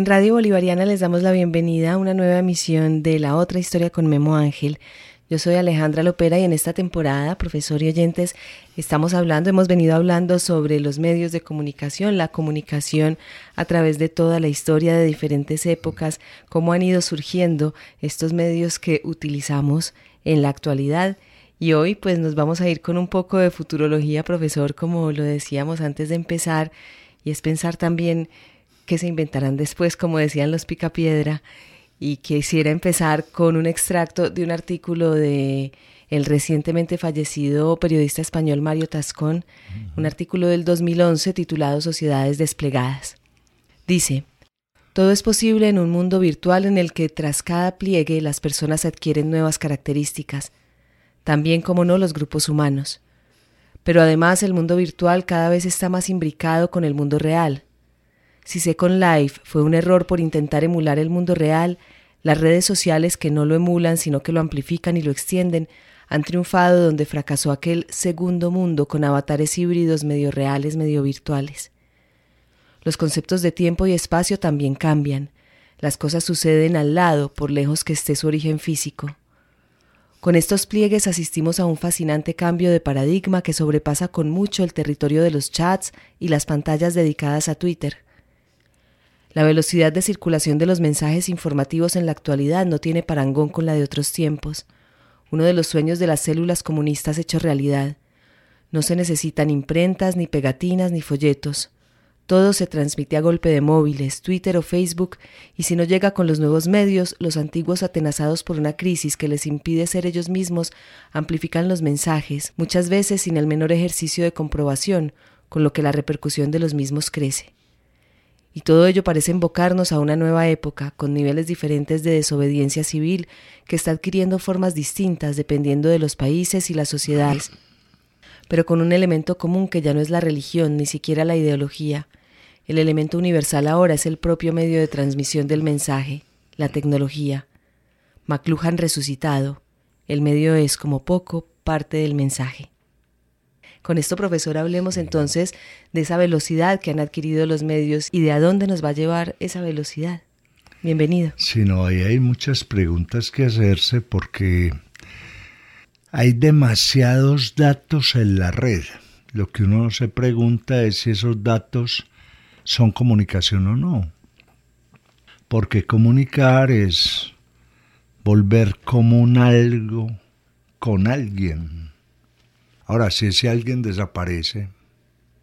En Radio Bolivariana les damos la bienvenida a una nueva emisión de La Otra Historia con Memo Ángel. Yo soy Alejandra Lopera y en esta temporada, profesor y oyentes, estamos hablando, hemos venido hablando sobre los medios de comunicación, la comunicación a través de toda la historia de diferentes épocas, cómo han ido surgiendo estos medios que utilizamos en la actualidad. Y hoy pues nos vamos a ir con un poco de futurología, profesor, como lo decíamos antes de empezar, y es pensar también que se inventarán después, como decían los Picapiedra, y quisiera empezar con un extracto de un artículo de el recientemente fallecido periodista español Mario Tascón, un artículo del 2011 titulado Sociedades desplegadas. Dice, todo es posible en un mundo virtual en el que tras cada pliegue las personas adquieren nuevas características, también como no los grupos humanos. Pero además el mundo virtual cada vez está más imbricado con el mundo real, si Second Life fue un error por intentar emular el mundo real, las redes sociales que no lo emulan sino que lo amplifican y lo extienden han triunfado donde fracasó aquel segundo mundo con avatares híbridos medio reales, medio virtuales. Los conceptos de tiempo y espacio también cambian. Las cosas suceden al lado, por lejos que esté su origen físico. Con estos pliegues asistimos a un fascinante cambio de paradigma que sobrepasa con mucho el territorio de los chats y las pantallas dedicadas a Twitter. La velocidad de circulación de los mensajes informativos en la actualidad no tiene parangón con la de otros tiempos. Uno de los sueños de las células comunistas hecho realidad. No se necesitan imprentas, ni pegatinas, ni folletos. Todo se transmite a golpe de móviles, Twitter o Facebook, y si no llega con los nuevos medios, los antiguos atenazados por una crisis que les impide ser ellos mismos, amplifican los mensajes, muchas veces sin el menor ejercicio de comprobación, con lo que la repercusión de los mismos crece. Y todo ello parece invocarnos a una nueva época, con niveles diferentes de desobediencia civil, que está adquiriendo formas distintas dependiendo de los países y las sociedades, pero con un elemento común que ya no es la religión, ni siquiera la ideología. El elemento universal ahora es el propio medio de transmisión del mensaje, la tecnología. McLuhan resucitado. El medio es, como poco, parte del mensaje. Con esto, profesor, hablemos entonces de esa velocidad que han adquirido los medios y de a dónde nos va a llevar esa velocidad. Bienvenido. Sí, no, ahí hay muchas preguntas que hacerse porque hay demasiados datos en la red. Lo que uno se pregunta es si esos datos son comunicación o no. Porque comunicar es volver como un algo con alguien. Ahora, si ese alguien desaparece,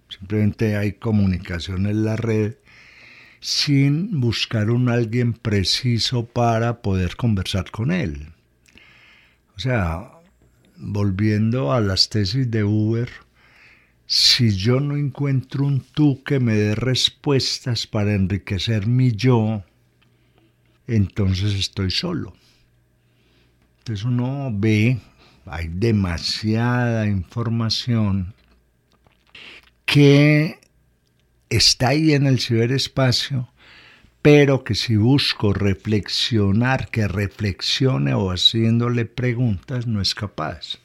simplemente hay comunicación en la red sin buscar un alguien preciso para poder conversar con él. O sea, volviendo a las tesis de Uber, si yo no encuentro un tú que me dé respuestas para enriquecer mi yo, entonces estoy solo. Entonces uno ve, hay demasiada información que está ahí en el ciberespacio, pero que si busco reflexionar, que reflexione o haciéndole preguntas, no es capaz.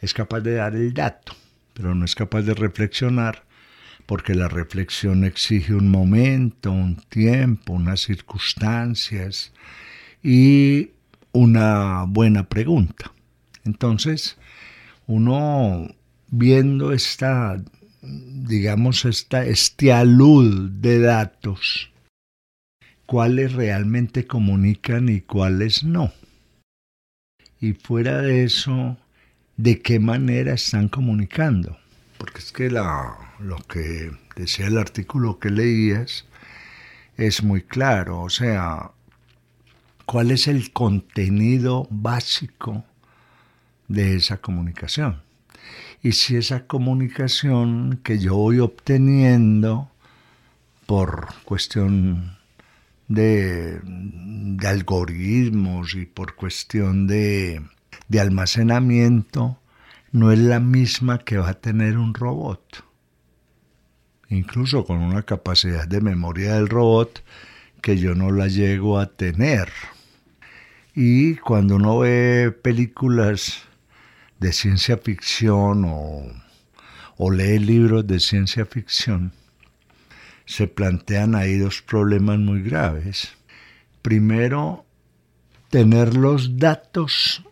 Es capaz de dar el dato, pero no es capaz de reflexionar porque la reflexión exige un momento, un tiempo, unas circunstancias y una buena pregunta. Entonces, uno viendo esta, digamos, esta, este alud de datos, cuáles realmente comunican y cuáles no. Y fuera de eso, ¿de qué manera están comunicando? Porque es que la, lo que decía el artículo que leías es muy claro, o sea, cuál es el contenido básico de esa comunicación. Y si esa comunicación que yo voy obteniendo por cuestión de, algoritmos y por cuestión de, de almacenamiento, no es la misma que va a tener un robot. Incluso con una capacidad de memoria del robot que yo no la llego a tener. Y cuando uno ve películas de ciencia ficción o, lee libros de ciencia ficción, se plantean ahí dos problemas muy graves. Primero, tener los datos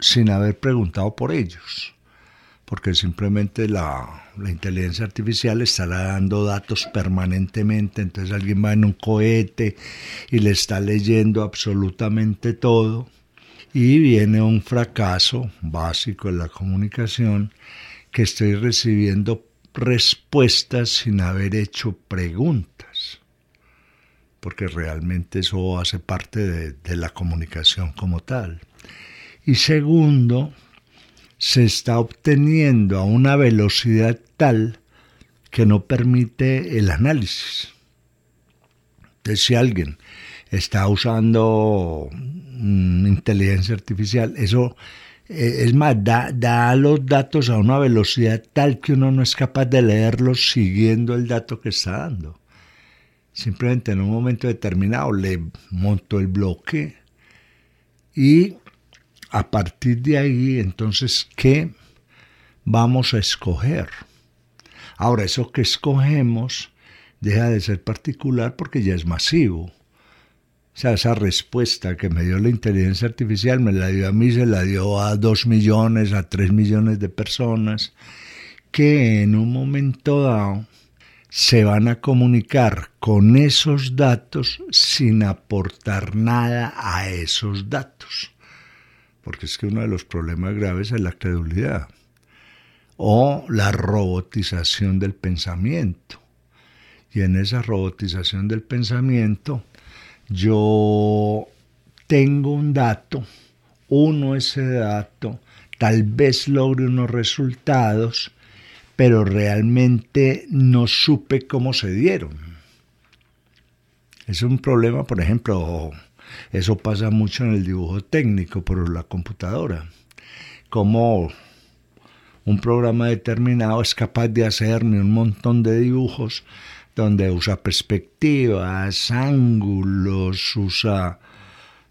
sin haber preguntado por ellos, porque simplemente la, la inteligencia artificial estará dando datos permanentemente, entonces alguien va en un cohete y le está leyendo absolutamente todo y viene un fracaso básico en la comunicación que estoy recibiendo respuestas sin haber hecho preguntas, porque realmente eso hace parte de, la comunicación como tal. Y segundo, se está obteniendo a una velocidad tal que no permite el análisis. Entonces, si alguien está usando mm, inteligencia artificial, eso eh, es más, da, da, los datos a una velocidad tal que uno no es capaz de leerlos siguiendo el dato que está dando. Simplemente en un momento determinado le monto el bloque y a partir de ahí, entonces, ¿qué vamos a escoger? Ahora, eso que escogemos deja de ser particular porque ya es masivo. Sea, esa respuesta que me dio la inteligencia artificial me la dio a mí, se la dio a dos millones, a tres millones de personas, que en un momento dado se van a comunicar con esos datos sin aportar nada a esos datos porque es que uno de los problemas graves es la credulidad o la robotización del pensamiento. Y en esa robotización del pensamiento yo tengo un dato, uno ese dato, tal vez logre unos resultados, pero realmente no supe cómo se dieron. Es un problema, por ejemplo, eso pasa mucho en el dibujo técnico por la computadora. Como un programa determinado es capaz de hacerme un montón de dibujos donde usa perspectivas, ángulos, usa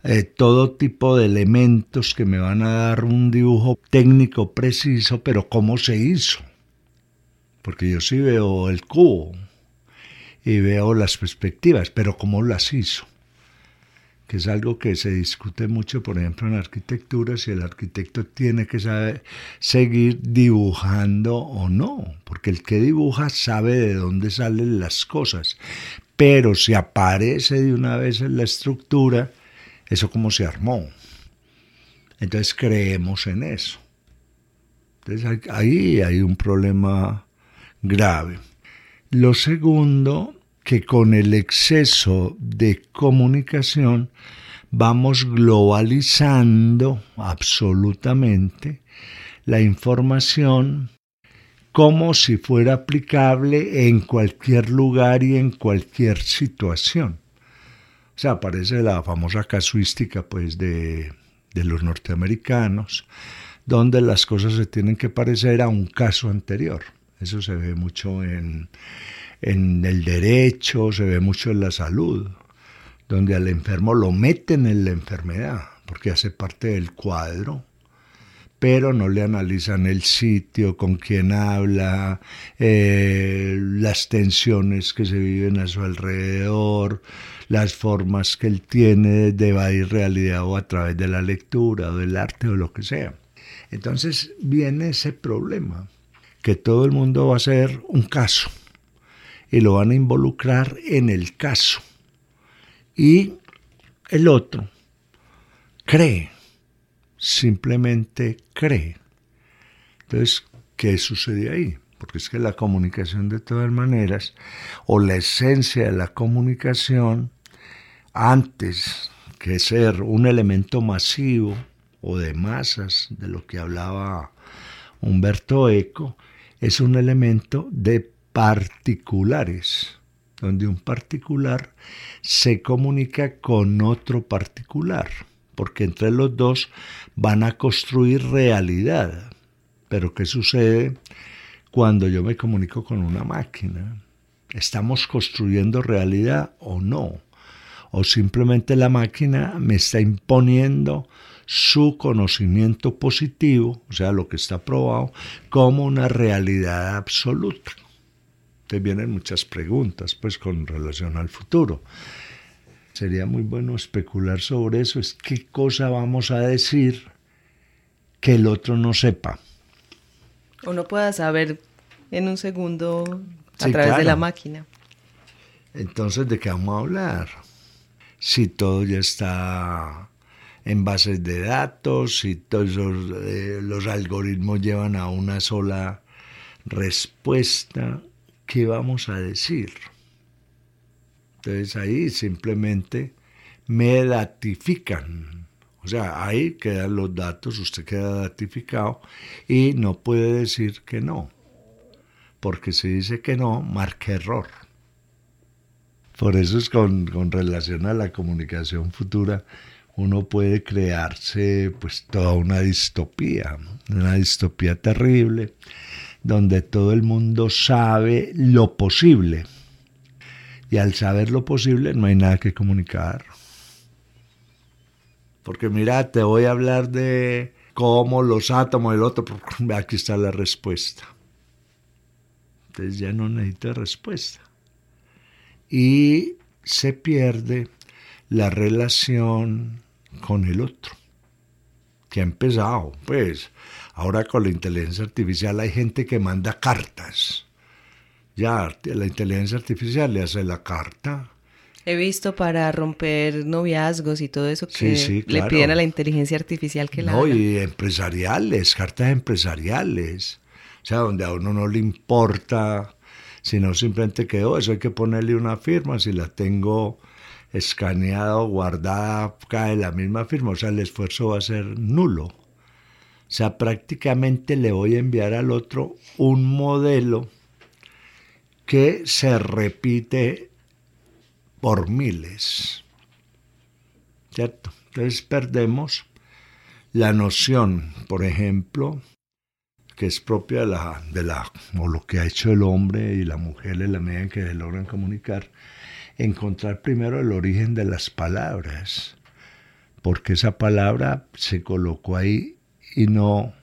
eh, todo tipo de elementos que me van a dar un dibujo técnico preciso, pero ¿cómo se hizo? Porque yo sí veo el cubo y veo las perspectivas, pero ¿cómo las hizo? Que es algo que se discute mucho, por ejemplo, en arquitectura, si el arquitecto tiene que saber seguir dibujando o no, porque el que dibuja sabe de dónde salen las cosas, pero si aparece de una vez en la estructura, eso como se armó. Entonces creemos en eso. Entonces ahí hay un problema grave. Lo segundo que con el exceso de comunicación vamos globalizando absolutamente la información como si fuera aplicable en cualquier lugar y en cualquier situación. O sea, aparece la famosa casuística pues de, de los norteamericanos, donde las cosas se tienen que parecer a un caso anterior. Eso se ve mucho en, en el derecho, se ve mucho en la salud, donde al enfermo lo meten en la enfermedad, porque hace parte del cuadro, pero no le analizan el sitio, con quién habla, eh, las tensiones que se viven a su alrededor, las formas que él tiene de evadir realidad o a través de la lectura o del arte o lo que sea. Entonces viene ese problema, que todo el mundo va a ser un caso y lo van a involucrar en el caso. Y el otro cree, simplemente cree. Entonces, ¿qué sucede ahí? Porque es que la comunicación de todas maneras, o la esencia de la comunicación, antes que ser un elemento masivo o de masas, de lo que hablaba Humberto Eco, es un elemento de particulares, donde un particular se comunica con otro particular, porque entre los dos van a construir realidad. Pero ¿qué sucede cuando yo me comunico con una máquina? ¿Estamos construyendo realidad o no? ¿O simplemente la máquina me está imponiendo su conocimiento positivo, o sea, lo que está probado, como una realidad absoluta. Te vienen muchas preguntas, pues, con relación al futuro. Sería muy bueno especular sobre eso, es qué cosa vamos a decir que el otro no sepa. O no pueda saber en un segundo a través de la máquina. Entonces, ¿de qué vamos a hablar? Si todo ya está en bases de datos y todos eh, los algoritmos llevan a una sola respuesta, ¿qué vamos a decir? Entonces ahí simplemente me datifican. O sea, ahí quedan los datos, usted queda datificado y no puede decir que no. Porque si dice que no, marca error. Por eso es con, con relación a la comunicación futura, uno puede crearse pues toda una distopía, una distopía terrible, donde todo el mundo sabe lo posible. Y al saber lo posible no hay nada que comunicar. Porque mira, te voy a hablar de cómo los átomos del otro, aquí está la respuesta. Entonces ya no necesito respuesta. Y se pierde la relación con el otro, que ha empezado, pues, ahora con la inteligencia artificial hay gente que manda cartas. Ya, la inteligencia artificial le hace la carta. He visto para romper noviazgos y todo eso que le piden a la inteligencia artificial que la No, y empresariales, cartas empresariales. O sea, donde a uno no le importa, sino simplemente que, oh, eso hay que ponerle una firma, si la tengo escaneado, guardada, cae la misma firma, o sea, el esfuerzo va a ser nulo. O sea, prácticamente le voy a enviar al otro un modelo que se repite por miles. ¿Cierto? Entonces perdemos la noción, por ejemplo, que es propia de la, de la, o lo que ha hecho el hombre y la mujer en la medida en que logran comunicar, encontrar primero el origen de las palabras, porque esa palabra se colocó ahí y no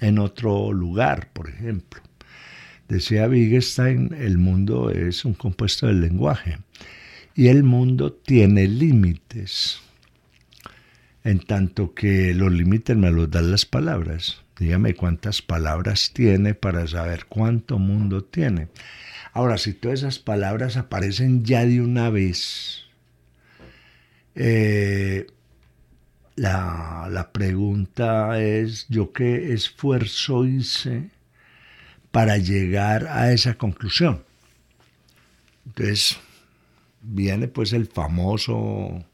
en otro lugar, por ejemplo. Decía Wittgenstein, el mundo es un compuesto del lenguaje y el mundo tiene límites, en tanto que los límites me los dan las palabras. Dígame cuántas palabras tiene para saber cuánto mundo tiene. Ahora, si todas esas palabras aparecen ya de una vez, eh, la, la pregunta es, ¿yo qué esfuerzo hice para llegar a esa conclusión? Entonces, viene pues el famoso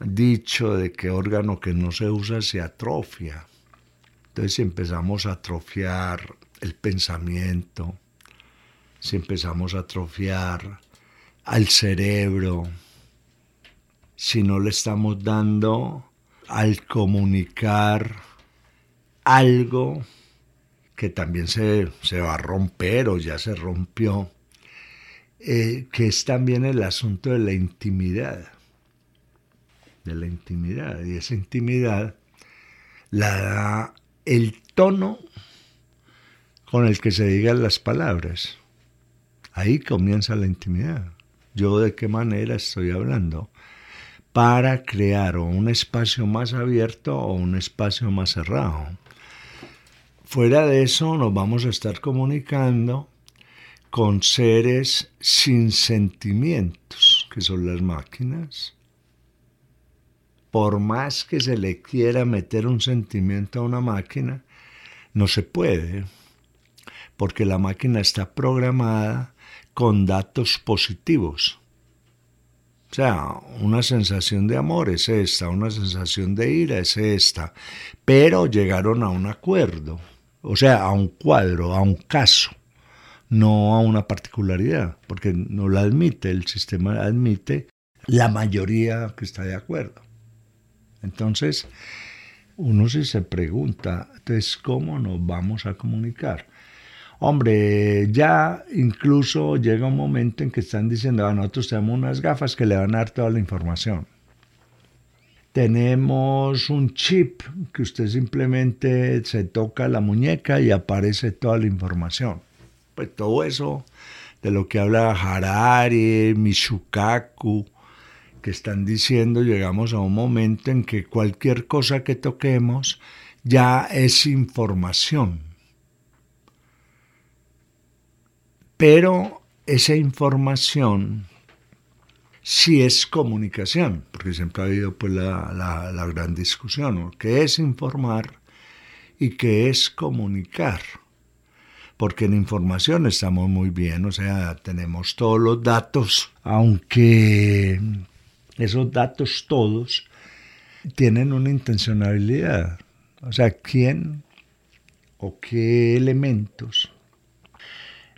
dicho de que órgano que no se usa se atrofia. Entonces si empezamos a atrofiar el pensamiento, si empezamos a atrofiar al cerebro, si no le estamos dando al comunicar algo que también se, va a romper o ya se rompió, eh, que es también el asunto de la intimidad, de la intimidad, y esa intimidad la da el tono con el que se digan las palabras. Ahí comienza la intimidad. Yo de qué manera estoy hablando para crear un espacio más abierto o un espacio más cerrado. Fuera de eso nos vamos a estar comunicando con seres sin sentimientos, que son las máquinas. Por más que se le quiera meter un sentimiento a una máquina, no se puede, porque la máquina está programada con datos positivos. O sea, una sensación de amor es esta, una sensación de ira es esta, pero llegaron a un acuerdo, o sea, a un cuadro, a un caso, no a una particularidad, porque no la admite, el sistema admite la mayoría que está de acuerdo. Entonces, uno sí se pregunta, entonces, ¿cómo nos vamos a comunicar? Hombre, ya incluso llega un momento en que están diciendo, ah, nosotros tenemos unas gafas que le van a dar toda la información. Tenemos un chip que usted simplemente se toca la muñeca y aparece toda la información. Pues todo eso de lo que habla Harari, Mishukaku, que están diciendo, llegamos a un momento en que cualquier cosa que toquemos ya es información Pero esa información sí es comunicación, porque siempre ha habido pues la, gran discusión, ¿qué es informar y qué es comunicar? Porque en información estamos muy bien, o sea, tenemos todos los datos, aunque esos datos todos tienen una intencionalidad. O sea, ¿quién o qué elementos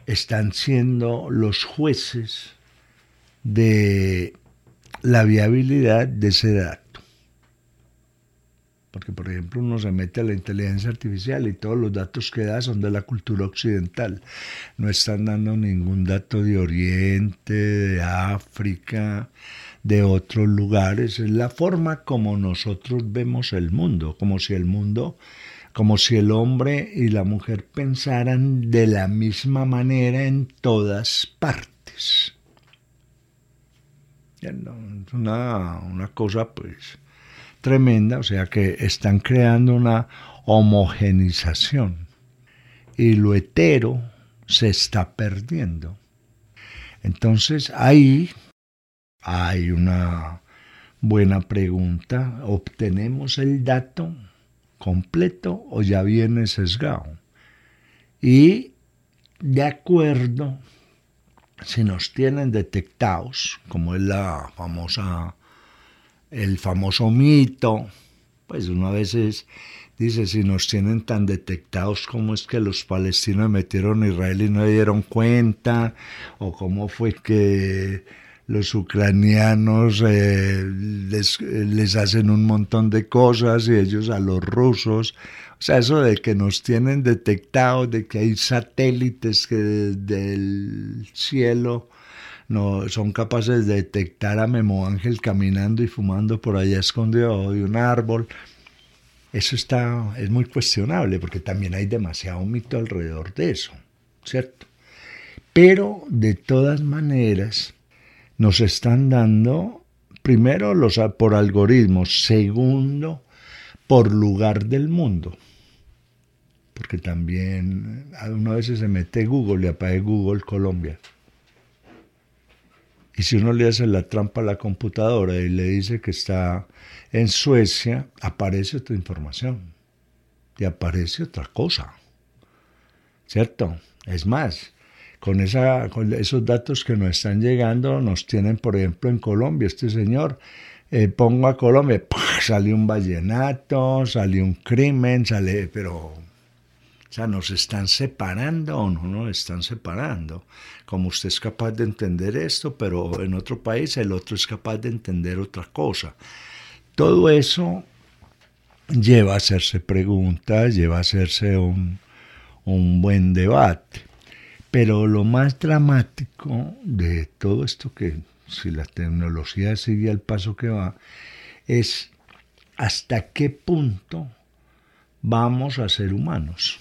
están siendo los jueces de la viabilidad de ese dato. Porque, por ejemplo, uno se mete a la inteligencia artificial y todos los datos que da son de la cultura occidental. No están dando ningún dato de Oriente, de África, de otros lugares. Es la forma como nosotros vemos el mundo, como si el mundo como si el hombre y la mujer pensaran de la misma manera en todas partes. Es una, cosa pues tremenda, o sea que están creando una homogenización y lo hetero se está perdiendo. Entonces ahí hay una buena pregunta, obtenemos el dato completo o ya viene sesgado. Y de acuerdo, si nos tienen detectados, como es la famosa, el famoso mito, pues uno a veces dice, si nos tienen tan detectados, ¿cómo es que los palestinos metieron a Israel y no dieron cuenta? ¿O cómo fue que los ucranianos eh, les, hacen un montón de cosas y ellos a los rusos. O sea, eso de que nos tienen detectado, de que hay satélites que del cielo no, son capaces de detectar a Memo Ángel caminando y fumando por allá escondido de un árbol. Eso está, es muy cuestionable porque también hay demasiado mito alrededor de eso, ¿cierto? Pero de todas maneras, nos están dando, primero, los, por algoritmos, segundo, por lugar del mundo. Porque también una vez se mete Google y apague Google Colombia. Y si uno le hace la trampa a la computadora y le dice que está en Suecia, aparece otra información. Y aparece otra cosa. ¿Cierto? Es más, con, esa, con esos datos que nos están llegando, nos tienen, por ejemplo, en Colombia, este señor eh, pongo a Colombia, sale un vallenato, sale un crimen, sale, pero, o sea, nos están separando o no nos están separando. Como usted es capaz de entender esto, pero en otro país el otro es capaz de entender otra cosa. Todo eso lleva a hacerse preguntas, lleva a hacerse un, un buen debate. Pero lo más dramático de todo esto que si la tecnología sigue al paso que va, es hasta qué punto vamos a ser humanos.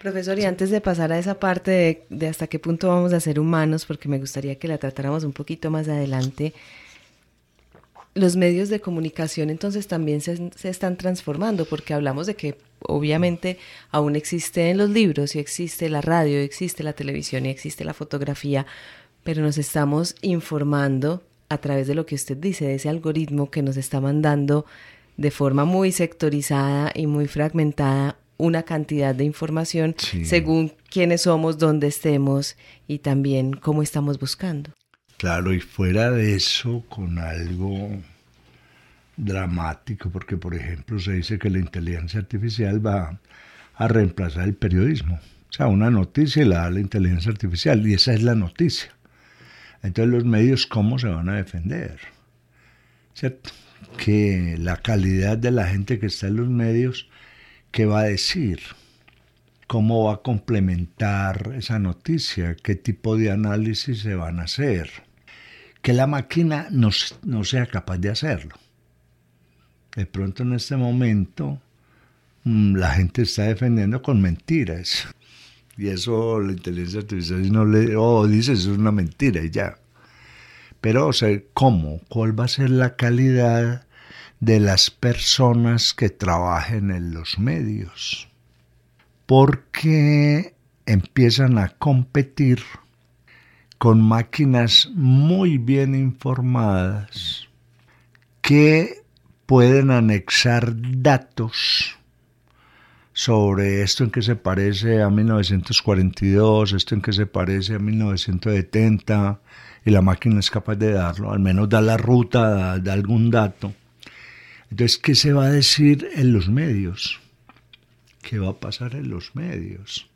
Profesor, y antes de pasar a esa parte de, hasta qué punto vamos a ser humanos, porque me gustaría que la tratáramos un poquito más adelante, los medios de comunicación entonces también se, se, están transformando, porque hablamos de que obviamente aún existen los libros y existe la radio, existe la televisión y existe la fotografía, pero nos estamos informando a través de lo que usted dice, de ese algoritmo que nos está mandando de forma muy sectorizada y muy fragmentada una cantidad de información según quiénes somos, dónde estemos y también cómo estamos buscando. Claro, y fuera de eso, con algo dramático, porque por ejemplo se dice que la inteligencia artificial va a reemplazar el periodismo. O sea, una noticia la da la inteligencia artificial y esa es la noticia. Entonces los medios, ¿cómo se van a defender? ¿Cierto? Que la calidad de la gente que está en los medios, ¿qué va a decir? ¿Cómo va a complementar esa noticia? ¿Qué tipo de análisis se van a hacer? Que la máquina no, no sea capaz de hacerlo. De pronto en este momento mm, la gente está defendiendo con mentiras. Y eso la inteligencia artificial no le, oh, dice, es una mentira y ya. Pero, ¿cómo? ¿Cuál va a ser la calidad de las personas que trabajen en los medios? Porque empiezan a competir con máquinas muy bien informadas que pueden anexar datos sobre esto en que se parece a 1942, esto en que se parece a 1970, y la máquina es capaz de darlo, al menos da la ruta, da, algún dato. Entonces, ¿qué se va a decir en los medios? ¿Qué va a pasar en los medios?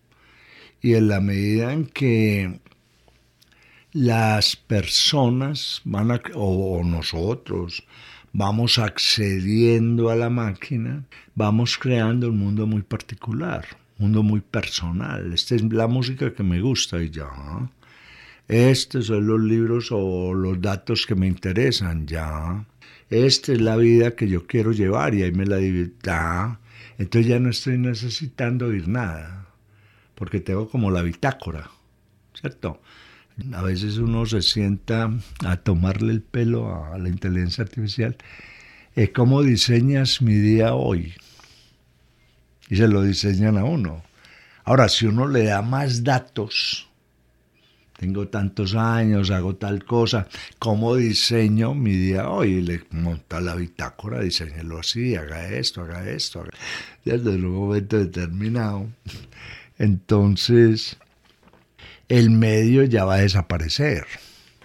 Y en la medida en que las personas van a, o nosotros, vamos accediendo a la máquina, vamos creando un mundo muy particular, un mundo muy personal. Esta es la música que me gusta y ya. Estos son los libros o los datos que me interesan, ya. Esta es la vida que yo quiero llevar y ahí me la divido. Entonces ya no estoy necesitando oír nada, porque tengo como la bitácora, ¿cierto? A veces uno se sienta a tomarle el pelo a la inteligencia artificial. ¿Cómo diseñas mi día hoy? Y se lo diseñan a uno. Ahora, si uno le da más datos, tengo tantos años, hago tal cosa, ¿cómo diseño mi día hoy? Y le monta la bitácora, diseñelo así, haga esto, haga esto, haga... desde un momento determinado. Entonces, el medio ya va a desaparecer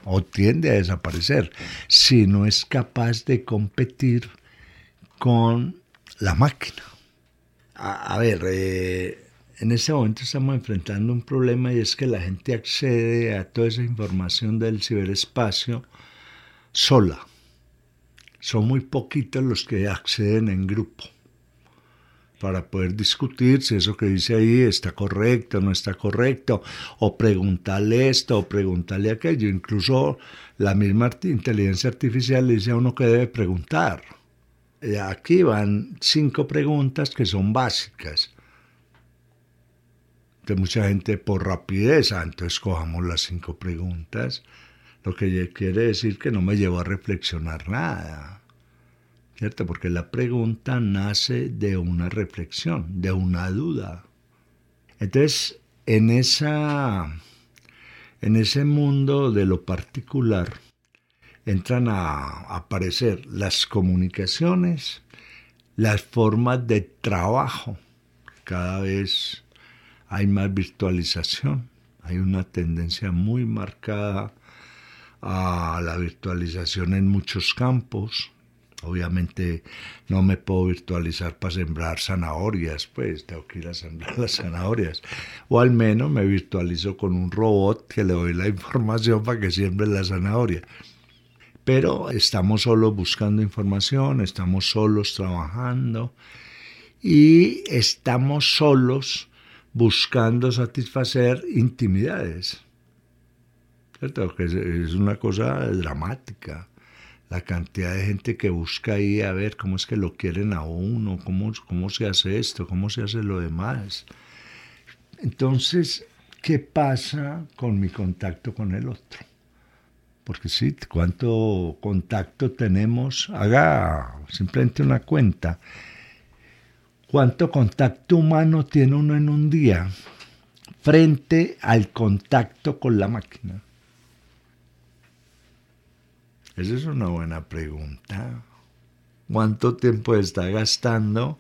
o tiende a desaparecer si no es capaz de competir con la máquina. A, ver, eh, en este momento estamos enfrentando un problema y es que la gente accede a toda esa información del ciberespacio sola. Son muy poquitos los que acceden en grupo para poder discutir si eso que dice ahí está correcto no está correcto, o preguntarle esto o preguntarle aquello. Incluso la misma inteligencia artificial le dice a uno que debe preguntar. Aquí van cinco preguntas que son básicas. De mucha gente por rapidez, ah, entonces cojamos las cinco preguntas, lo que quiere decir que no me llevo a reflexionar nada. ¿Cierto? Porque la pregunta nace de una reflexión, de una duda. Entonces, en, esa, en ese mundo de lo particular, entran a aparecer las comunicaciones, las formas de trabajo. Cada vez hay más virtualización, hay una tendencia muy marcada a la virtualización en muchos campos. Obviamente no me puedo virtualizar para sembrar zanahorias, pues tengo que ir a sembrar las zanahorias. O al menos me virtualizo con un robot que le doy la información para que siembre la zanahoria. Pero estamos solos buscando información, estamos solos trabajando y estamos solos buscando satisfacer intimidades. ¿Cierto? Es una cosa dramática la cantidad de gente que busca ahí a ver cómo es que lo quieren a uno, cómo, cómo se hace esto, cómo se hace lo demás. Entonces, ¿qué pasa con mi contacto con el otro? Porque sí, ¿cuánto contacto tenemos? Haga simplemente una cuenta. ¿Cuánto contacto humano tiene uno en un día frente al contacto con la máquina? Esa es una buena pregunta. ¿Cuánto tiempo está gastando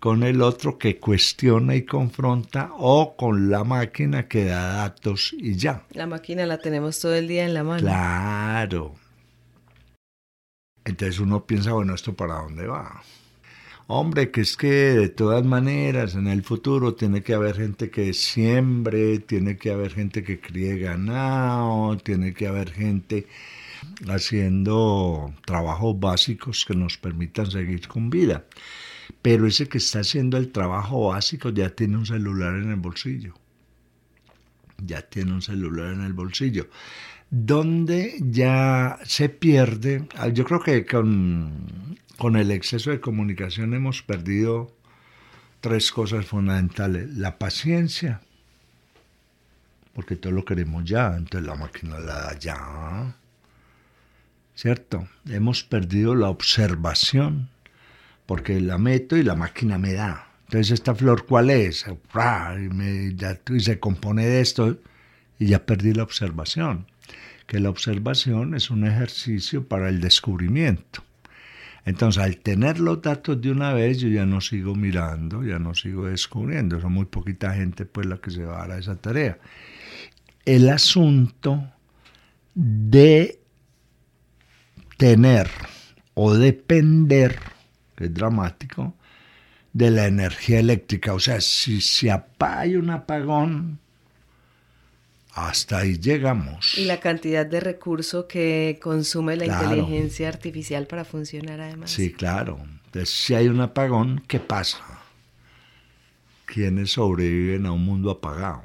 con el otro que cuestiona y confronta o con la máquina que da datos y ya? La máquina la tenemos todo el día en la mano. Claro. Entonces uno piensa, bueno, ¿esto para dónde va? Hombre, que es que de todas maneras en el futuro tiene que haber gente que siembre, tiene que haber gente que críe ganado, tiene que haber gente haciendo trabajos básicos que nos permitan seguir con vida. Pero ese que está haciendo el trabajo básico ya tiene un celular en el bolsillo. Ya tiene un celular en el bolsillo. Donde ya se pierde, ah, yo creo que con, con el exceso de comunicación hemos perdido tres cosas fundamentales. La paciencia, porque todo lo queremos ya, entonces la máquina la da ya ¿cierto? Hemos perdido la observación, porque la meto y la máquina me da. Entonces, ¿esta flor cuál es? Y, se compone de esto y ya perdí la observación. Que la observación es un ejercicio para el descubrimiento. Entonces, al tener los datos de una vez, yo ya no sigo mirando, ya no sigo descubriendo. Son muy poquita gente pues la que se va a dar a esa tarea. El asunto de tener o depender, que es dramático, de la energía eléctrica. O sea, si se hay un apagón, hasta ahí llegamos. Y la cantidad de recurso que consume la inteligencia artificial para funcionar además. Sí, claro. Entonces, si hay un apagón, ¿qué pasa? ¿Quiénes sobreviven a un mundo apagado?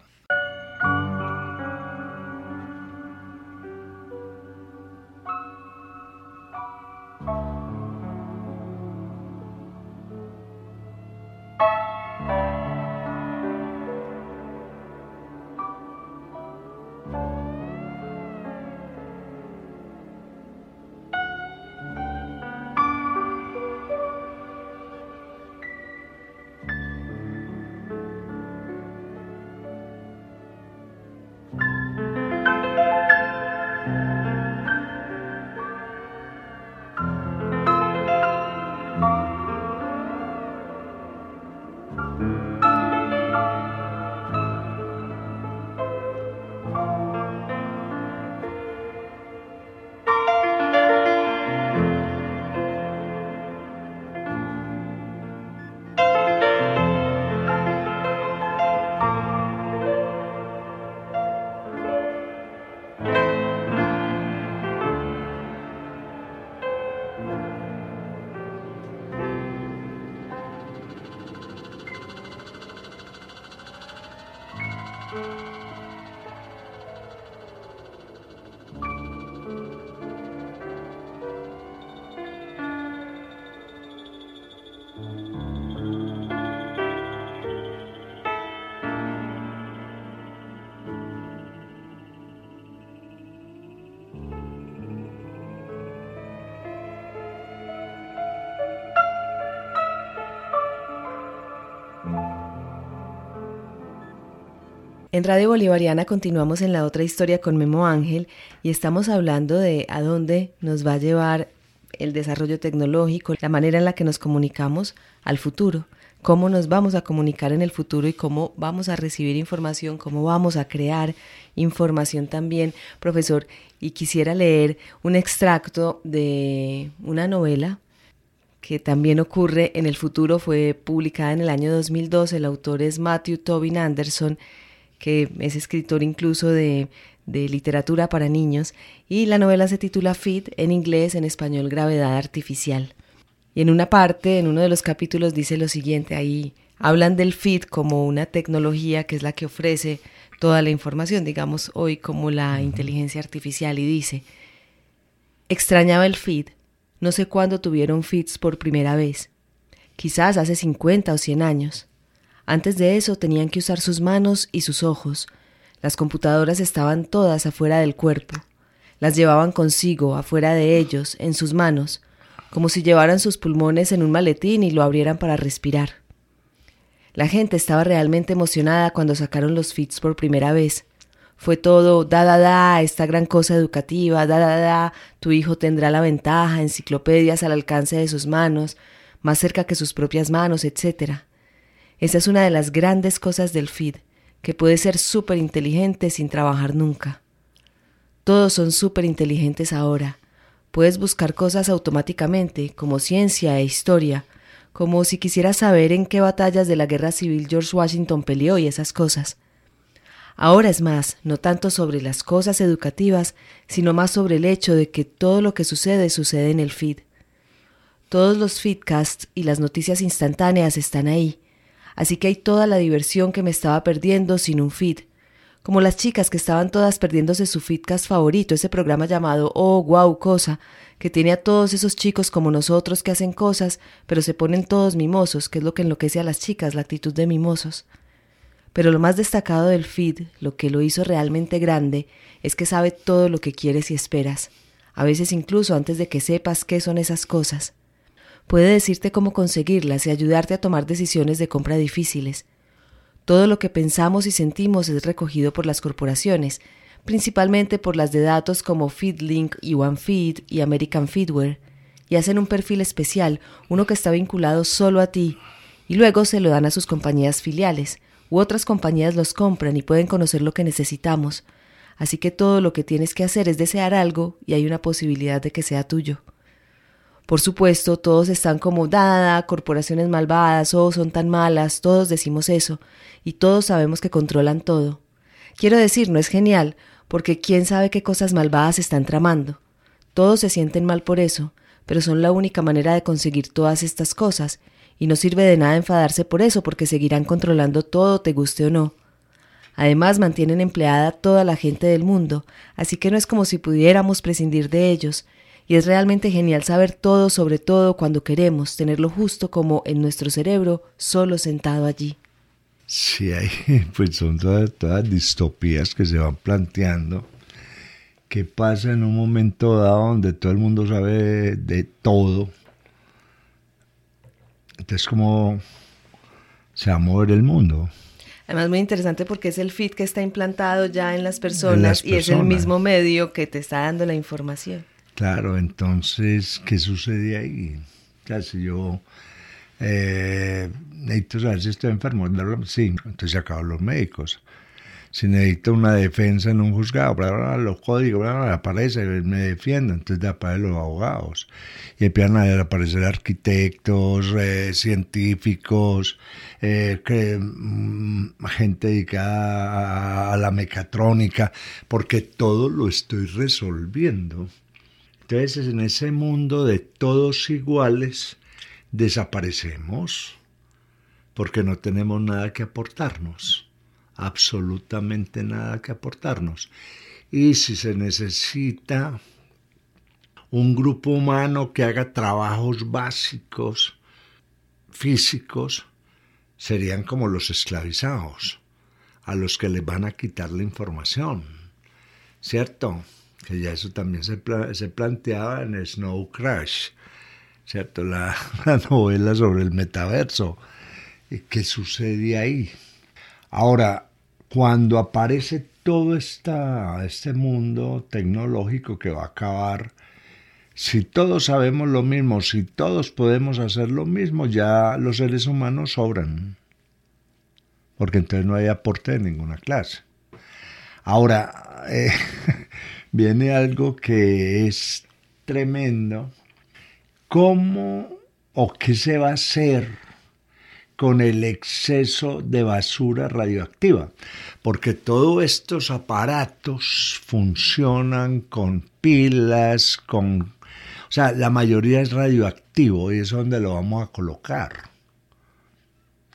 En Radio Bolivariana continuamos en la otra historia con Memo Ángel y estamos hablando de a dónde nos va a llevar el desarrollo tecnológico, la manera en la que nos comunicamos al futuro. cómo nos vamos a comunicar en el futuro y cómo vamos a recibir información, cómo vamos a crear información también, profesor. Y quisiera leer un extracto de una novela que también ocurre en el futuro, fue publicada en el año 2002, el autor es Matthew Tobin Anderson, que es escritor incluso de, de literatura para niños, y la novela se titula Feed, en inglés, en español Gravedad Artificial. Y en una parte, en uno de los capítulos, dice lo siguiente, ahí hablan del feed como una tecnología que es la que ofrece toda la información, digamos hoy como la inteligencia artificial, y dice, extrañaba el feed, no sé cuándo tuvieron feeds por primera vez, quizás hace 50 o 100 años. Antes de eso tenían que usar sus manos y sus ojos. Las computadoras estaban todas afuera del cuerpo. Las llevaban consigo, afuera de ellos, en sus manos, como si llevaran sus pulmones en un maletín y lo abrieran para respirar. La gente estaba realmente emocionada cuando sacaron los feeds por primera vez. Fue todo, da, da, da, esta gran cosa educativa, da, da, da, tu hijo tendrá la ventaja, enciclopedias al alcance de sus manos, más cerca que sus propias manos, etc. Esa es una de las grandes cosas del feed, que puede ser súper inteligente sin trabajar nunca. Todos son súper inteligentes ahora, Puedes buscar cosas automáticamente, como ciencia e historia, como si quisieras saber en qué batallas de la guerra civil George Washington peleó y esas cosas. Ahora es más, no tanto sobre las cosas educativas, sino más sobre el hecho de que todo lo que sucede sucede en el feed. Todos los feedcasts y las noticias instantáneas están ahí, así que hay toda la diversión que me estaba perdiendo sin un feed, como las chicas que estaban todas perdiéndose su fitcast favorito, ese programa llamado Oh, wow, cosa, que tiene a todos esos chicos como nosotros que hacen cosas, pero se ponen todos mimosos, que es lo que enloquece a las chicas, la actitud de mimosos. Pero lo más destacado del feed, lo que lo hizo realmente grande, es que sabe todo lo que quieres y esperas, a veces incluso antes de que sepas qué son esas cosas. Puede decirte cómo conseguirlas y ayudarte a tomar decisiones de compra difíciles, todo lo que pensamos y sentimos es recogido por las corporaciones, principalmente por las de datos como FeedLink y OneFeed y American Feedware, y hacen un perfil especial, uno que está vinculado solo a ti, y luego se lo dan a sus compañías filiales, u otras compañías los compran y pueden conocer lo que necesitamos. Así que todo lo que tienes que hacer es desear algo y hay una posibilidad de que sea tuyo. Por supuesto, todos están como dada, corporaciones malvadas, oh, son tan malas, todos decimos eso, y todos sabemos que controlan todo. Quiero decir, no es genial, porque quién sabe qué cosas malvadas están tramando. Todos se sienten mal por eso, pero son la única manera de conseguir todas estas cosas, y no sirve de nada enfadarse por eso, porque seguirán controlando todo, te guste o no. Además, mantienen empleada toda la gente del mundo, así que no es como si pudiéramos prescindir de ellos, y es realmente genial saber todo sobre todo cuando queremos tenerlo justo como en nuestro cerebro, solo sentado allí. Sí, hay, pues son todas, todas distopías que se van planteando. ¿Qué pasa en un momento dado donde todo el mundo sabe de, todo? Entonces, ¿cómo se va a mover el mundo? Además, muy interesante porque es el feed que está implantado ya en las personas. y es el mismo medio que te está dando la información. Claro, entonces, ¿qué sucede ahí? si yo eh, necesito saber si estoy enfermo, sí, entonces se acaban los médicos. Si necesito una defensa en un juzgado, los códigos, aparece, me defiendo, entonces aparecen los abogados. Y empiezan a aparecer arquitectos, eh, científicos, mm, gente dedicada a la mecatrónica, porque todo lo estoy resolviendo. Entonces, en ese mundo de todos iguales, desaparecemos porque no tenemos nada que aportarnos, absolutamente nada que aportarnos. Y si se necesita un grupo humano que haga trabajos básicos, físicos, serían como los esclavizados, a los que les van a quitar la información, ¿cierto? Que ya eso también se, se planteaba en Snow Crash, ¿cierto? La, novela sobre el metaverso. ¿Qué sucede ahí? Ahora, cuando aparece todo esta, este mundo tecnológico que va a acabar Si todos sabemos lo mismo, si todos podemos hacer lo mismo, ya los seres humanos sobran. Porque entonces no hay aporte de ninguna clase. Ahora, eh, viene algo que es tremendo. ¿Cómo o qué se va a hacer con el exceso de basura radioactiva? Porque todos estos aparatos funcionan con pilas, con... O sea, la mayoría es radioactivo y es donde lo vamos a colocar.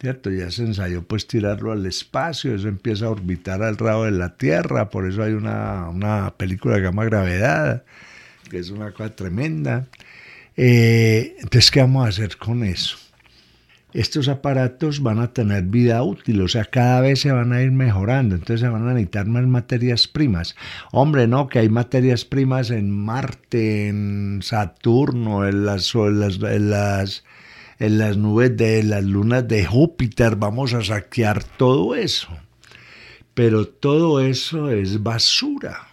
¿Cierto? Ya se ensayó pues tirarlo al espacio, eso empieza a orbitar al lado de la Tierra, por eso hay una, una película que llama Gravedad, que es una cosa tremenda. Eh, entonces, ¿qué vamos a hacer con eso? Estos aparatos van a tener vida útil, o sea, cada vez se van a ir mejorando, entonces se van a necesitar más materias primas. Hombre, no, que hay materias primas en Marte, en Saturno, en las, en las en las nubes de las lunas de Júpiter, vamos a saquear todo eso. Pero todo eso es basura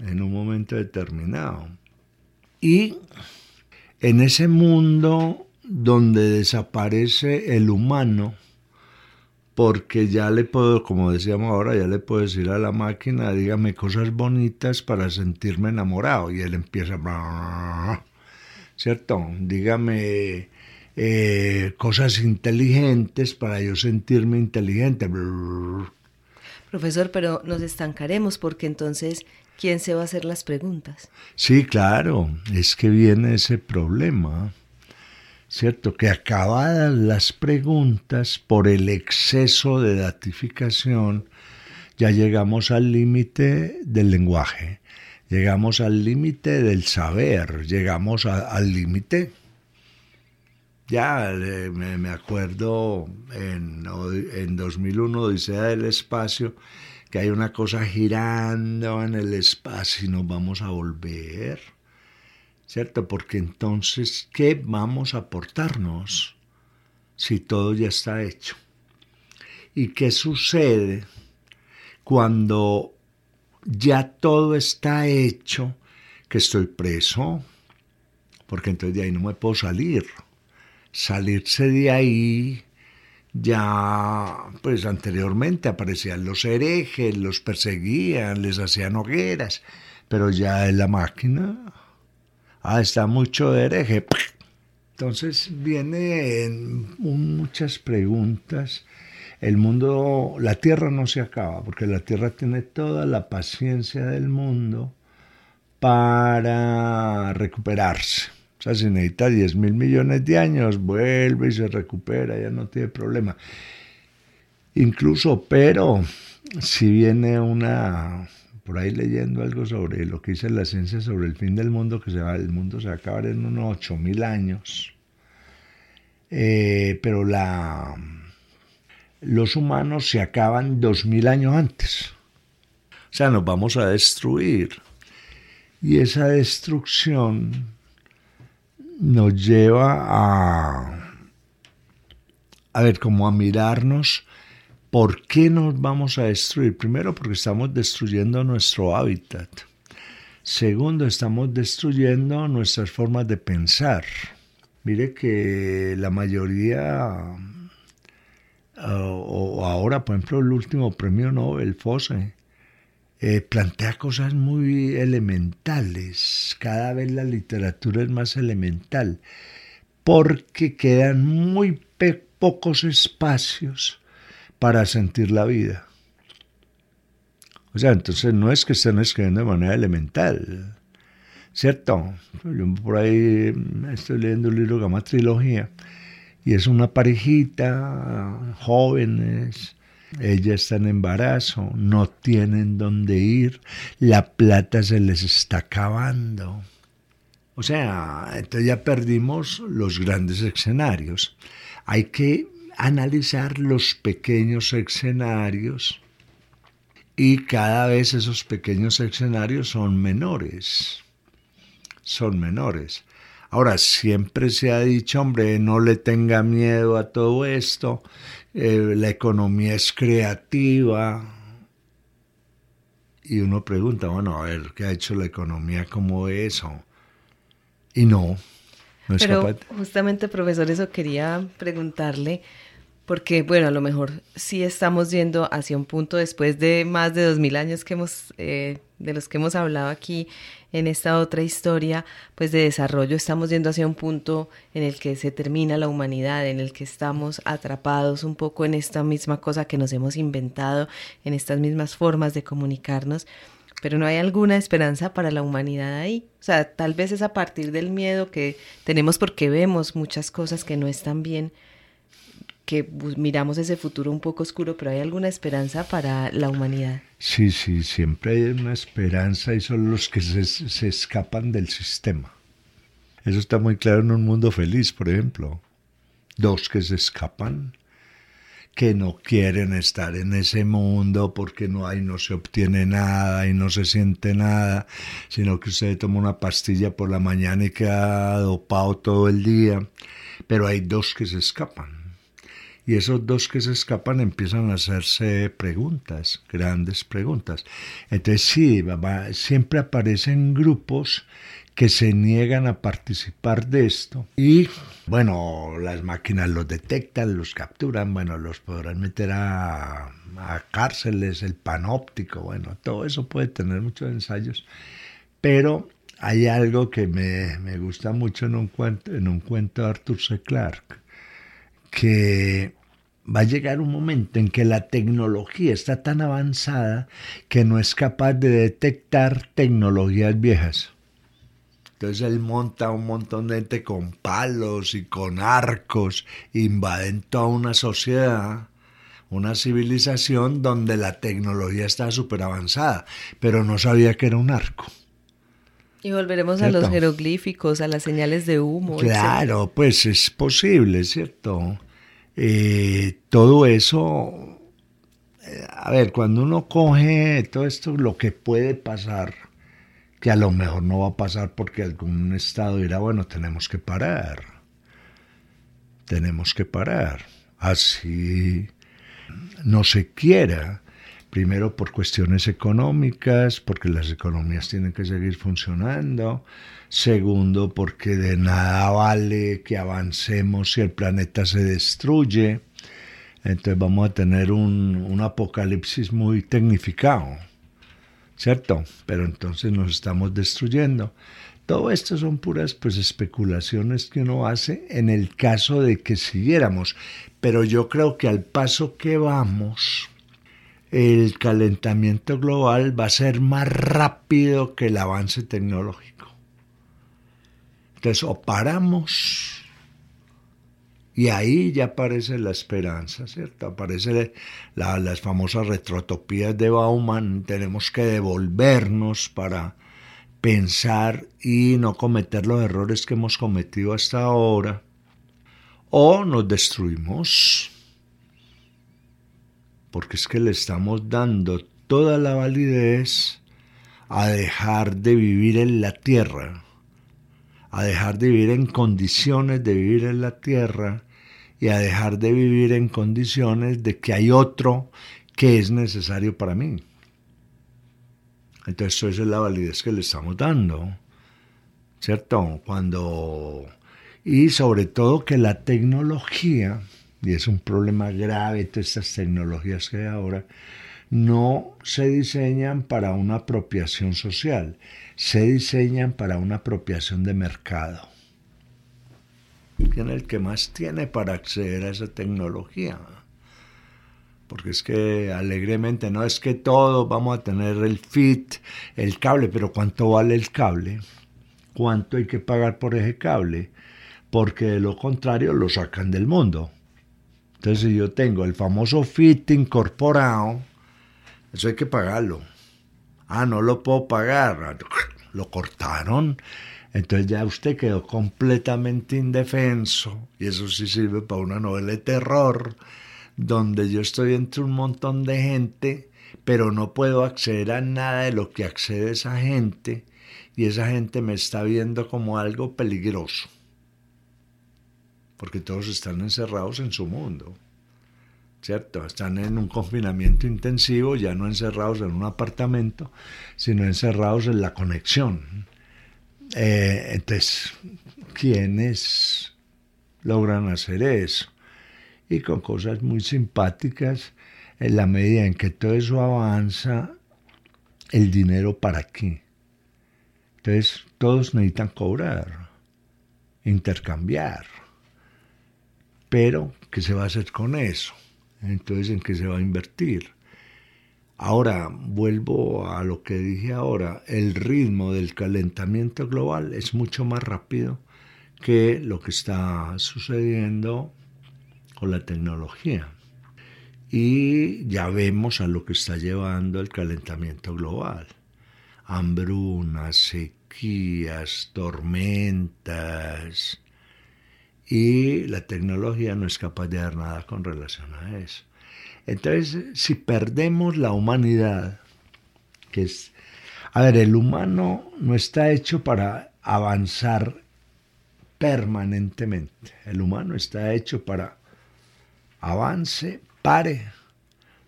en un momento determinado. Y en ese mundo donde desaparece el humano, porque ya le puedo, como decíamos ahora, ya le puedo decir a la máquina, dígame cosas bonitas para sentirme enamorado. Y él empieza, ¿cierto? Dígame eh, cosas inteligentes para yo sentirme inteligente. Profesor, pero nos estancaremos porque entonces, ¿quién se va a hacer las preguntas? Sí, claro, es que viene ese problema. ¿Cierto? Que acabadas las preguntas por el exceso de datificación, ya llegamos al límite del lenguaje, llegamos al límite del saber, llegamos al límite ya me, acuerdo en, en 2001, Odisea del Espacio, que hay una cosa girando en el espacio y nos vamos a volver, ¿cierto? Porque entonces, ¿qué vamos a aportarnos si todo ya está hecho? ¿Y qué sucede cuando ya todo está hecho, que estoy preso? Porque entonces de ahí no me puedo salir salirse de ahí, ya pues anteriormente aparecían los herejes, los perseguían, les hacían hogueras, pero ya en la máquina, ah, está mucho hereje. Entonces vienen muchas preguntas. El mundo, la tierra no se acaba, porque la tierra tiene toda la paciencia del mundo para recuperarse. Sea, si necesita 10 mil millones de años, vuelve y se recupera, ya no tiene problema. Incluso, pero si viene una, por ahí leyendo algo sobre lo que dice la ciencia sobre el fin del mundo, que se va, el mundo se va a acabar en unos 8 mil años. Eh, pero la, los humanos se acaban dos mil años antes. O sea, nos vamos a destruir. Y esa destrucción nos lleva a, a ver, como a mirarnos por qué nos vamos a destruir. Primero, porque estamos destruyendo nuestro hábitat. Segundo, estamos destruyendo nuestras formas de pensar. Mire que la mayoría, o ahora, por ejemplo, el último premio Nobel, Fosse, eh, plantea cosas muy elementales. Cada vez la literatura es más elemental porque quedan muy pocos espacios para sentir la vida. O sea, entonces no es que estén escribiendo de manera elemental, ¿cierto? Yo por ahí estoy leyendo un libro que se llama Trilogía y es una parejita, jóvenes, ella está en embarazo, no tienen dónde ir, la plata se les está acabando. O sea, entonces ya perdimos los grandes escenarios. Hay que analizar los pequeños escenarios y cada vez esos pequeños escenarios son menores. Son menores. Ahora, siempre se ha dicho, hombre, no le tenga miedo a todo esto, eh, la economía es creativa. Y uno pregunta, bueno, a ver, ¿qué ha hecho la economía como eso? Y no, no es Pero capaz. justamente, profesor, eso quería preguntarle, porque, bueno, a lo mejor sí estamos yendo hacia un punto después de más de dos mil años que hemos, eh, de los que hemos hablado aquí en esta otra historia, pues de desarrollo, estamos yendo hacia un punto en el que se termina la humanidad, en el que estamos atrapados un poco en esta misma cosa que nos hemos inventado, en estas mismas formas de comunicarnos pero no hay alguna esperanza para la humanidad ahí. O sea, tal vez es a partir del miedo que tenemos porque vemos muchas cosas que no están bien, que miramos ese futuro un poco oscuro, pero hay alguna esperanza para la humanidad. Sí, sí, siempre hay una esperanza y son los que se, se escapan del sistema. Eso está muy claro en un mundo feliz, por ejemplo. Dos que se escapan que no quieren estar en ese mundo porque no hay, no se obtiene nada y no se siente nada, sino que usted toma una pastilla por la mañana y queda dopado todo el día. Pero hay dos que se escapan. Y esos dos que se escapan empiezan a hacerse preguntas, grandes preguntas. Entonces sí, siempre aparecen grupos que se niegan a participar de esto. Y bueno, las máquinas los detectan, los capturan, bueno, los podrán meter a, cárceles, el panóptico, bueno, todo eso puede tener muchos ensayos. Pero hay algo que me, me gusta mucho en un, cuento, en un cuento de Arthur C. Clarke, que va a llegar un momento en que la tecnología está tan avanzada que no es capaz de detectar tecnologías viejas. Entonces él monta un montón de gente con palos y con arcos, invaden toda una sociedad, una civilización donde la tecnología está súper avanzada, pero no sabía que era un arco. Y volveremos a los jeroglíficos, a las señales de humo. Claro, pues es posible, ¿cierto? Eh, todo eso, eh, a ver, cuando uno coge todo esto, lo que puede pasar, que a lo mejor no va a pasar porque algún estado dirá, bueno, tenemos que parar, tenemos que parar, así no se quiera, primero por cuestiones económicas, porque las economías tienen que seguir funcionando, segundo porque de nada vale que avancemos si el planeta se destruye, entonces vamos a tener un, un apocalipsis muy tecnificado. ¿cierto? Pero entonces nos estamos destruyendo. Todo esto son puras pues especulaciones que uno hace en el caso de que siguiéramos, pero yo creo que al paso que vamos, el calentamiento global va a ser más rápido que el avance tecnológico. Entonces, o paramos y ahí ya aparece la esperanza, ¿cierto? Aparece las famosas retrotopías de Bauman. Tenemos que devolvernos para pensar y no cometer los errores que hemos cometido hasta ahora. O nos destruimos. Porque es que le estamos dando toda la validez a dejar de vivir en la tierra a dejar de vivir en condiciones de vivir en la tierra y a dejar de vivir en condiciones de que hay otro que es necesario para mí. Entonces, eso es la validez que le estamos dando, ¿cierto? Cuando. Y sobre todo que la tecnología, y es un problema grave todas estas tecnologías que hay ahora, no se diseñan para una apropiación social, se diseñan para una apropiación de mercado. ¿Quién es el que más tiene para acceder a esa tecnología? Porque es que alegremente no es que todos vamos a tener el fit, el cable, pero ¿cuánto vale el cable? ¿Cuánto hay que pagar por ese cable? Porque de lo contrario lo sacan del mundo. Entonces si yo tengo el famoso fit incorporado, eso hay que pagarlo. Ah, no lo puedo pagar. Lo cortaron. Entonces ya usted quedó completamente indefenso. Y eso sí sirve para una novela de terror, donde yo estoy entre un montón de gente, pero no puedo acceder a nada de lo que accede esa gente. Y esa gente me está viendo como algo peligroso. Porque todos están encerrados en su mundo. ¿Cierto? Están en un confinamiento intensivo, ya no encerrados en un apartamento, sino encerrados en la conexión. Eh, entonces, ¿quiénes logran hacer eso? Y con cosas muy simpáticas, en la medida en que todo eso avanza, el dinero para qué. Entonces, todos necesitan cobrar, intercambiar. Pero, ¿qué se va a hacer con eso? Entonces, ¿en qué se va a invertir? Ahora, vuelvo a lo que dije ahora, el ritmo del calentamiento global es mucho más rápido que lo que está sucediendo con la tecnología. Y ya vemos a lo que está llevando el calentamiento global. Hambrunas, sequías, tormentas. Y la tecnología no es capaz de dar nada con relación a eso. Entonces, si perdemos la humanidad, que es... A ver, el humano no está hecho para avanzar permanentemente. El humano está hecho para avance, pare,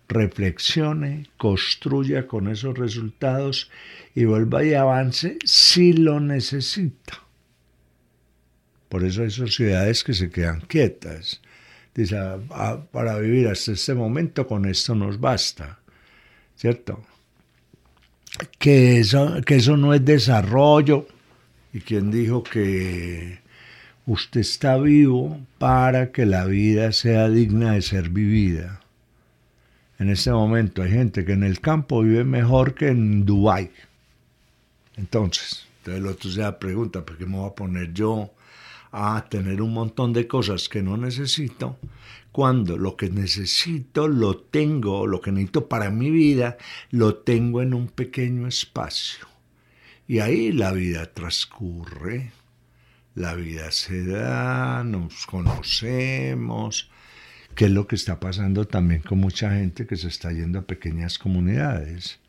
reflexione, construya con esos resultados y vuelva y avance si lo necesita. Por eso hay sociedades que se quedan quietas. Dice, ah, ah, para vivir hasta este momento con esto nos basta, ¿cierto? Que eso, que eso no es desarrollo. ¿Y quién dijo que usted está vivo para que la vida sea digna de ser vivida? En este momento hay gente que en el campo vive mejor que en Dubái. Entonces, entonces el otro se da pregunta, ¿por qué me voy a poner yo a tener un montón de cosas que no necesito, cuando lo que necesito lo tengo, lo que necesito para mi vida, lo tengo en un pequeño espacio. Y ahí la vida transcurre, la vida se da, nos conocemos, que es lo que está pasando también con mucha gente que se está yendo a pequeñas comunidades.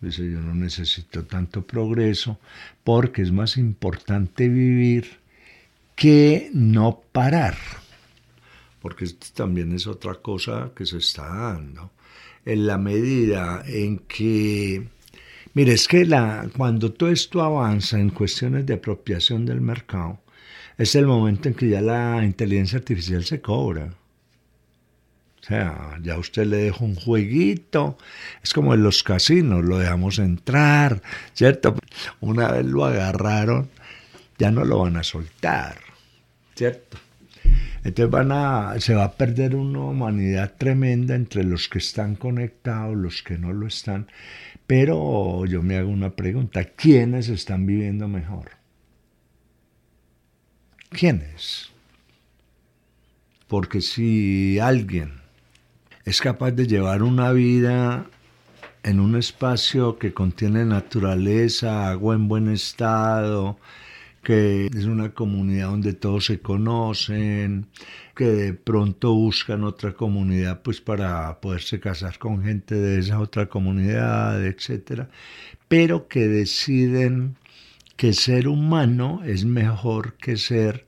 Dice, yo no necesito tanto progreso porque es más importante vivir que no parar, porque también es otra cosa que se está dando. En la medida en que, mire, es que la, cuando todo esto avanza en cuestiones de apropiación del mercado, es el momento en que ya la inteligencia artificial se cobra. O sea, ya usted le deja un jueguito, es como en los casinos, lo dejamos entrar, ¿cierto? Una vez lo agarraron, ya no lo van a soltar. ¿Cierto? Entonces van a, se va a perder una humanidad tremenda entre los que están conectados, los que no lo están. Pero yo me hago una pregunta, ¿quiénes están viviendo mejor? ¿Quiénes? Porque si alguien es capaz de llevar una vida en un espacio que contiene naturaleza, agua en buen estado, que es una comunidad donde todos se conocen, que de pronto buscan otra comunidad pues para poderse casar con gente de esa otra comunidad, etcétera, pero que deciden que ser humano es mejor que ser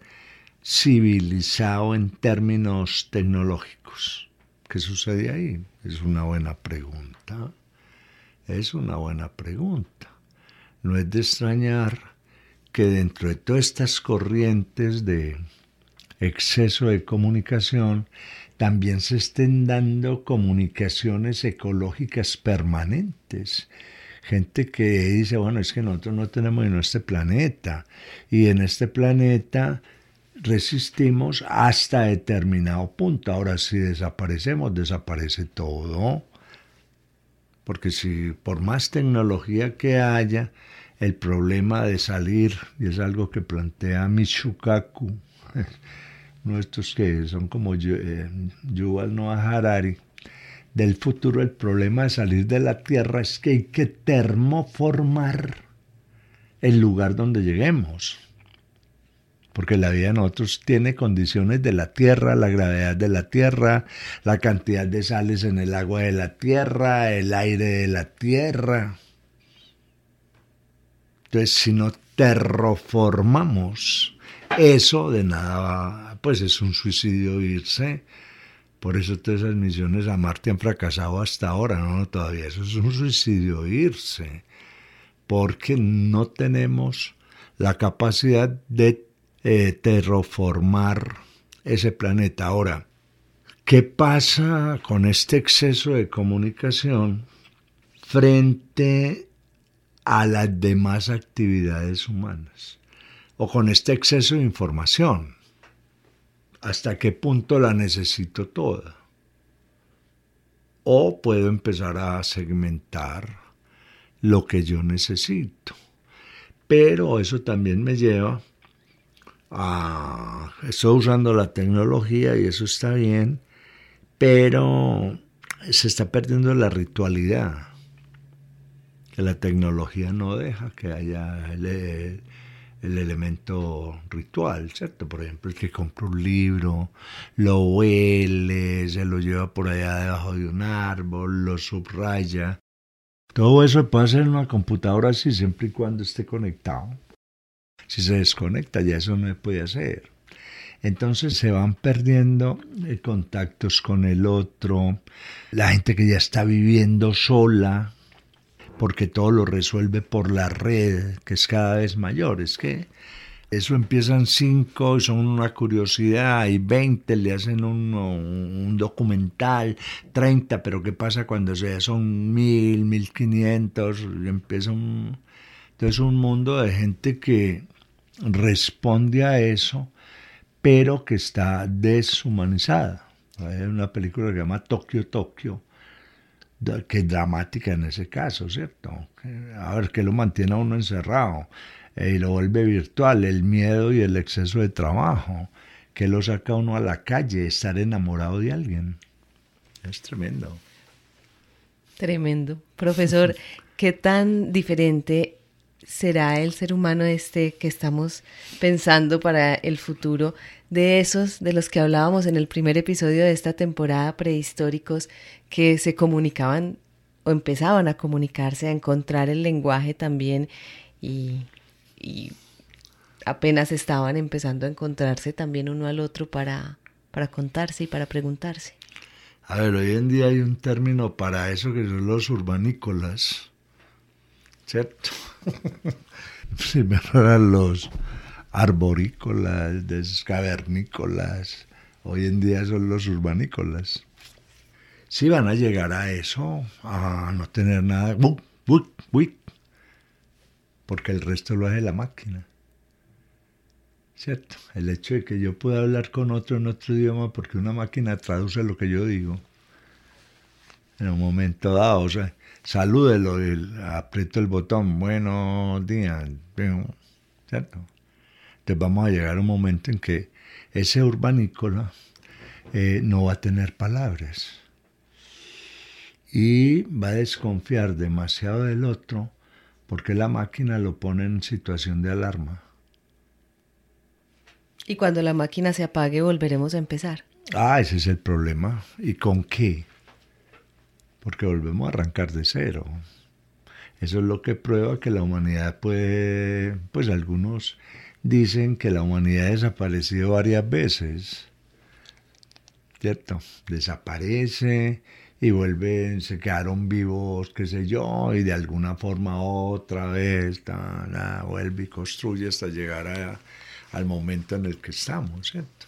civilizado en términos tecnológicos. ¿Qué sucede ahí? Es una buena pregunta. Es una buena pregunta. No es de extrañar que dentro de todas estas corrientes de exceso de comunicación, también se estén dando comunicaciones ecológicas permanentes. Gente que dice, bueno, es que nosotros no tenemos en este planeta y en este planeta resistimos hasta determinado punto. Ahora si desaparecemos, desaparece todo. Porque si por más tecnología que haya, el problema de salir, y es algo que plantea Michukaku, estos que son como eh, Yuval Noah Harari, del futuro, el problema de salir de la Tierra es que hay que termoformar el lugar donde lleguemos. Porque la vida de nosotros tiene condiciones de la Tierra, la gravedad de la Tierra, la cantidad de sales en el agua de la Tierra, el aire de la Tierra. Entonces, si no terraformamos eso, de nada, pues es un suicidio irse. Por eso todas esas misiones a Marte han fracasado hasta ahora, no, todavía eso es un suicidio irse, porque no tenemos la capacidad de eh, terraformar ese planeta. Ahora, ¿qué pasa con este exceso de comunicación frente a las demás actividades humanas? O con este exceso de información. ¿Hasta qué punto la necesito toda? O puedo empezar a segmentar lo que yo necesito. Pero eso también me lleva a... Estoy usando la tecnología y eso está bien, pero se está perdiendo la ritualidad, que la tecnología no deja que haya el, el elemento ritual, ¿cierto? Por ejemplo, el que compra un libro, lo huele, se lo lleva por allá debajo de un árbol, lo subraya, todo eso puede hacer en una computadora así siempre y cuando esté conectado. Si se desconecta ya eso no se puede hacer. Entonces se van perdiendo eh, contactos con el otro, la gente que ya está viviendo sola, porque todo lo resuelve por la red, que es cada vez mayor. Es que eso empiezan cinco, son una curiosidad, y veinte le hacen un, documental, treinta, pero ¿qué pasa cuando ya son mil, mil quinientos? Empieza un, entonces un mundo de gente que responde a eso, pero que está deshumanizada. Hay una película que se llama Tokio, Tokio, que dramática en ese caso, ¿cierto? A ver, que lo mantiene a uno encerrado y lo vuelve virtual, el miedo y el exceso de trabajo, que lo saca uno a la calle, estar enamorado de alguien. Es tremendo. Tremendo. Profesor, ¿qué tan diferente será el ser humano este que estamos pensando para el futuro de esos de los que hablábamos en el primer episodio de esta temporada prehistóricos que se comunicaban o empezaban a comunicarse, a encontrar el lenguaje también y apenas estaban empezando a encontrarse también uno al otro para, para contarse y para preguntarse. A ver, hoy en día hay un término para eso que son los urbanícolas, ¿cierto? Primero eran los arborícolas, cavernícolas, hoy en día son los urbanícolas. Si van a llegar a eso, a no tener nada, porque el resto lo hace la máquina. ¿Cierto? El hecho de que yo pueda hablar con otro en otro idioma porque una máquina traduce lo que yo digo en un momento dado, o sea, salúdelo, aprieto el botón, buenos días, ¿cierto? Entonces vamos a llegar a un momento en que ese urbanícola eh, no va a tener palabras y va a desconfiar demasiado del otro porque la máquina lo pone en situación de alarma. Y cuando la máquina se apague volveremos a empezar. Ah, ese es el problema. ¿Y con qué? Porque volvemos a arrancar de cero. Eso es lo que prueba que la humanidad puede, pues algunos dicen que la humanidad ha desaparecido varias veces. ¿Cierto? Desaparece y vuelven, se quedaron vivos, qué sé yo, y de alguna forma otra vez vuelve y construye hasta llegar al momento en el que estamos, ¿cierto?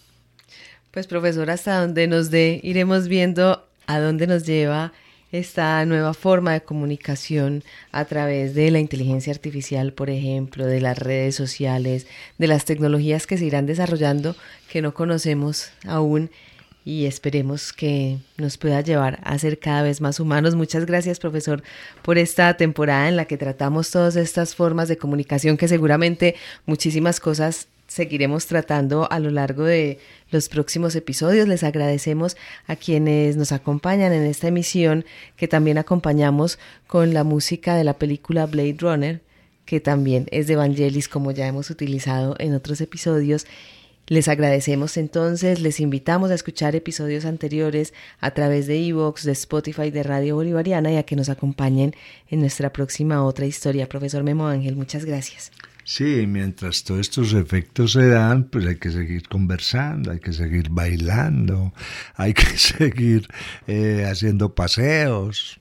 Pues profesor, hasta donde nos dé, iremos viendo a dónde nos lleva esta nueva forma de comunicación a través de la inteligencia artificial, por ejemplo, de las redes sociales, de las tecnologías que se irán desarrollando que no conocemos aún y esperemos que nos pueda llevar a ser cada vez más humanos. Muchas gracias, profesor, por esta temporada en la que tratamos todas estas formas de comunicación que seguramente muchísimas cosas seguiremos tratando a lo largo de los próximos episodios. Les agradecemos a quienes nos acompañan en esta emisión, que también acompañamos con la música de la película Blade Runner, que también es de Vangelis, como ya hemos utilizado en otros episodios. Les agradecemos entonces, les invitamos a escuchar episodios anteriores a través de Evox, de Spotify, de Radio Bolivariana y a que nos acompañen en nuestra próxima otra historia. Profesor Memo Ángel, muchas gracias. Sí, mientras todos estos efectos se dan, pues hay que seguir conversando, hay que seguir bailando, hay que seguir eh, haciendo paseos,